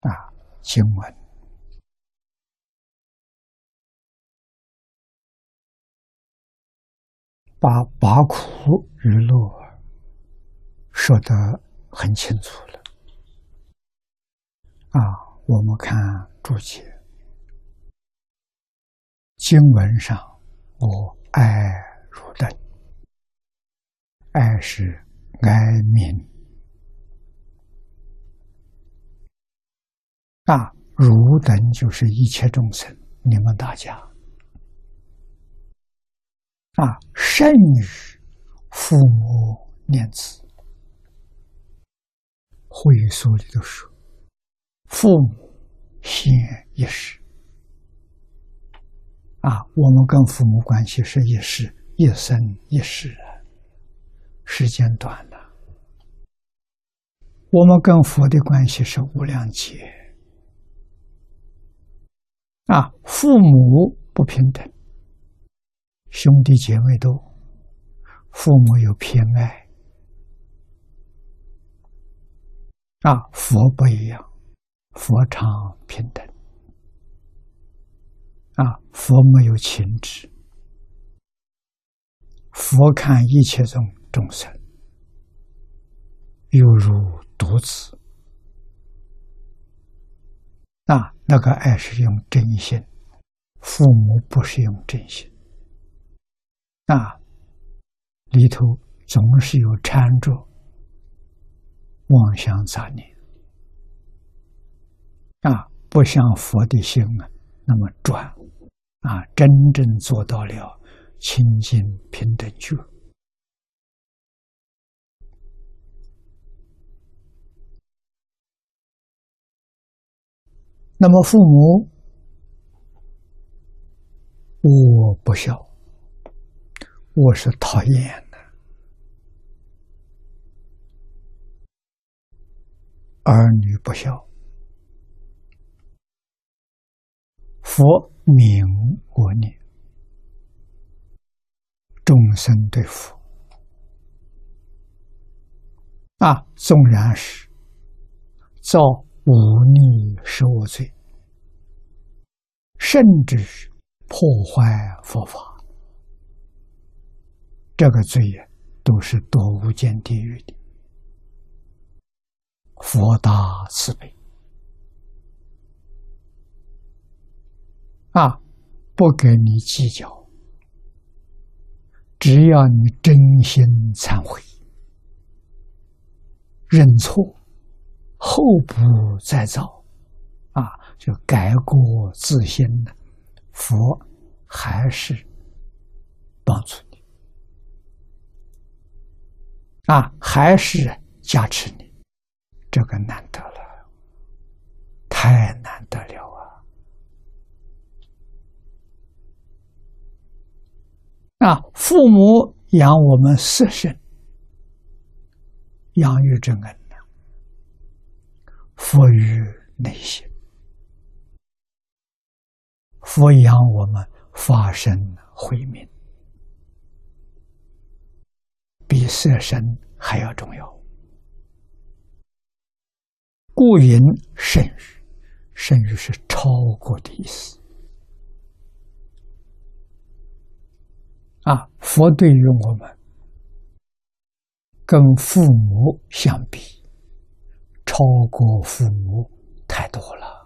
啊，经文把拔苦与乐说得很清楚了。啊，我们看注解，经文上我爱如等，爱是哀悯。啊，汝等就是一切众生，你们大家。啊，甚于父母念子，会所里头说，父母先一世啊，我们跟父母关系是一世，一生一世啊，时间短了，我们跟佛的关系是无量劫。啊，父母不平等，兄弟姐妹多，父母有偏爱。啊，佛不一样，佛常平等。啊，佛没有情执，佛看一切众众生，犹如独子。那，那个爱是用真心，父母不是用真心。啊，里头总是有掺着妄想杂念。啊，不像佛的心啊那么转，啊，真正做到了清净平等觉。那么父母，我不孝，我是讨厌的；儿女不孝，佛明我念，众生对佛啊，纵然是造。忤逆受罪，甚至是破坏佛法，这个罪呀，都是多无间地狱的。佛大慈悲啊，不跟你计较，只要你真心忏悔、认错。后不再造，啊，就改过自新的佛还是帮助你，啊，还是加持你，这个难得了，太难得了啊！啊，父母养我们四身，养育之恩。佛于内心，佛养我们发生慧命，比色身还要重要。故云甚于，甚于是超过的意思。啊，佛对于我们，跟父母相比。包括父母太多了。